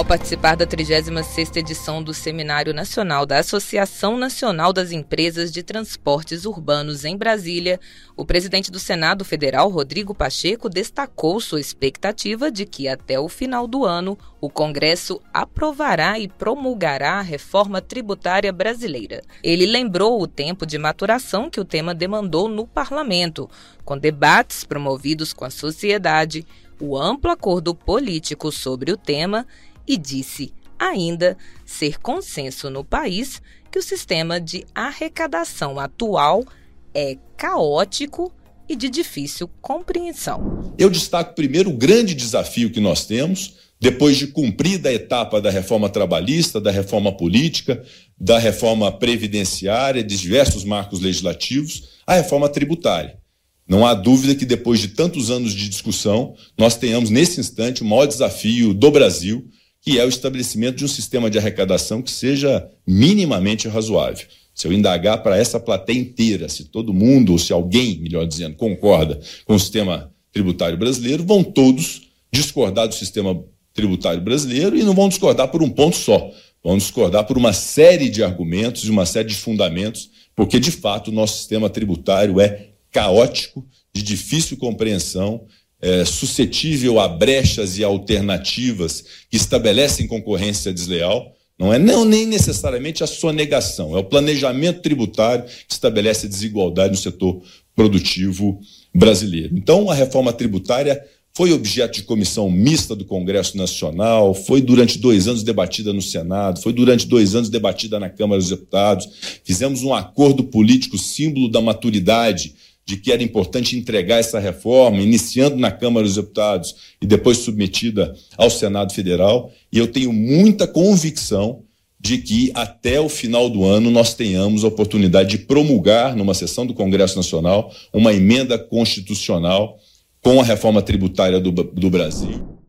Ao participar da 36ª edição do Seminário Nacional da Associação Nacional das Empresas de Transportes Urbanos em Brasília, o presidente do Senado Federal, Rodrigo Pacheco, destacou sua expectativa de que até o final do ano o Congresso aprovará e promulgará a reforma tributária brasileira. Ele lembrou o tempo de maturação que o tema demandou no parlamento, com debates promovidos com a sociedade, o amplo acordo político sobre o tema e disse ainda ser consenso no país que o sistema de arrecadação atual é caótico e de difícil compreensão. Eu destaco primeiro o grande desafio que nós temos, depois de cumprida a etapa da reforma trabalhista, da reforma política, da reforma previdenciária, de diversos marcos legislativos, a reforma tributária. Não há dúvida que depois de tantos anos de discussão, nós tenhamos nesse instante o maior desafio do Brasil, que é o estabelecimento de um sistema de arrecadação que seja minimamente razoável. Se eu indagar para essa plateia inteira, se todo mundo, ou se alguém, melhor dizendo, concorda com o sistema tributário brasileiro, vão todos discordar do sistema tributário brasileiro e não vão discordar por um ponto só. Vão discordar por uma série de argumentos e uma série de fundamentos, porque de fato o nosso sistema tributário é caótico, de difícil compreensão é, suscetível a brechas e alternativas que estabelecem concorrência desleal. Não é não, nem necessariamente a sonegação, é o planejamento tributário que estabelece desigualdade no setor produtivo brasileiro. Então, a reforma tributária foi objeto de comissão mista do Congresso Nacional, foi durante dois anos debatida no Senado, foi durante dois anos debatida na Câmara dos Deputados. Fizemos um acordo político, símbolo da maturidade de que era importante entregar essa reforma, iniciando na Câmara dos Deputados e depois submetida ao Senado Federal, e eu tenho muita convicção de que até o final do ano nós tenhamos a oportunidade de promulgar, numa sessão do Congresso Nacional, uma emenda constitucional com a reforma tributária do, do Brasil.